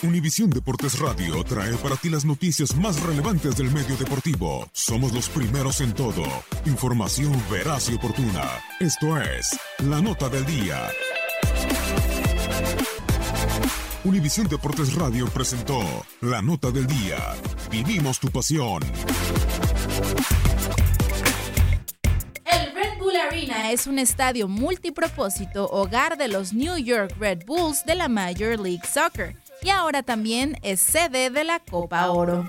Univisión Deportes Radio trae para ti las noticias más relevantes del medio deportivo. Somos los primeros en todo. Información veraz y oportuna. Esto es La Nota del Día. Univisión Deportes Radio presentó La Nota del Día. Vivimos tu pasión. El Red Bull Arena es un estadio multipropósito, hogar de los New York Red Bulls de la Major League Soccer, y ahora también es sede de la Copa Oro.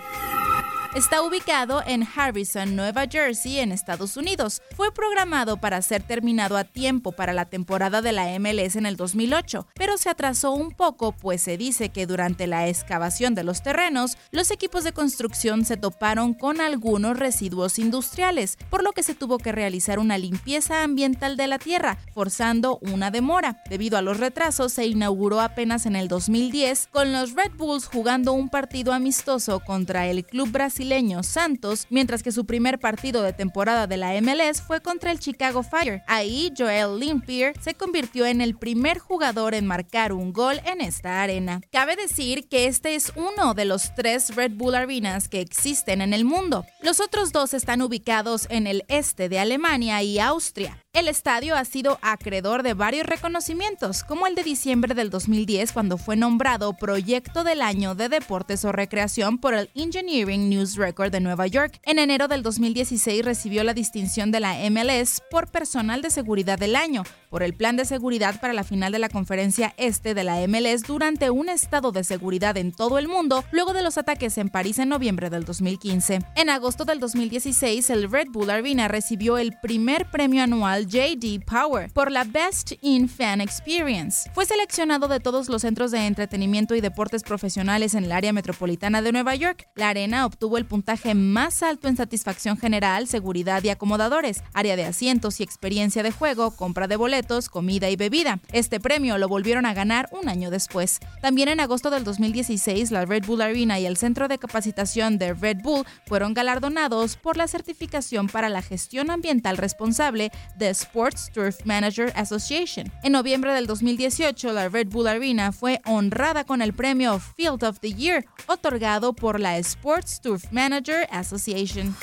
Está ubicado en Harrison, Nueva Jersey, en Estados Unidos. Fue programado para ser terminado a tiempo para la temporada de la MLS en el 2008, pero se atrasó un poco, pues se dice que durante la excavación de los terrenos, los equipos de construcción se toparon con algunos residuos industriales, por lo que se tuvo que realizar una limpieza ambiental de la tierra, forzando una demora. Debido a los retrasos, se inauguró apenas en el 2010, con los Red Bulls jugando un partido amistoso contra el club brasileño Santos, mientras que su primer partido de temporada de la MLS fue contra el Chicago Fire. Ahí, Joel Limpier se convirtió en el primer jugador en marcar un gol en esta arena. Cabe decir que este es uno de los tres Red Bull Arenas que existen en el mundo. Los otros dos están ubicados en el este de Alemania y Austria. El estadio ha sido acreedor de varios reconocimientos, como el de diciembre del 2010 cuando fue nombrado Proyecto del Año de Deportes o Recreación por el Engineering News Record de Nueva York. En enero del 2016 recibió la distinción de la MLS por Personal de Seguridad del Año, por el Plan de Seguridad para la final de la Conferencia Este de la MLS durante un estado de seguridad en todo el mundo, luego de los ataques en París en noviembre del 2015. En agosto del 2016, el Red Bull Arena recibió el primer premio anual JD Power por la Best in Fan Experience. Fue seleccionado de todos los centros de entretenimiento y deportes profesionales en el área metropolitana de Nueva York. La arena obtuvo el puntaje más alto en satisfacción general, seguridad y acomodadores, área de asientos y experiencia de juego, compra de boletos, comida y bebida. Este premio lo volvieron a ganar un año después. También en agosto del 2016, la Red Bull Arena y el Centro de Capacitación de Red Bull fueron galardonados por la certificación para la gestión ambiental responsable de Sports Turf Manager Association. En noviembre del 2018, la Red Bull Arena fue honrada con el premio Field of the Year, otorgado por la Sports Turf Manager Association.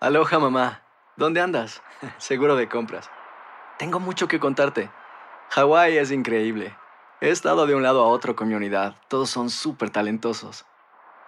Aloha mamá, ¿dónde andas? Seguro de compras. Tengo mucho que contarte. Hawái es increíble. He estado de un lado a otro con mi unidad. Todos son súper talentosos.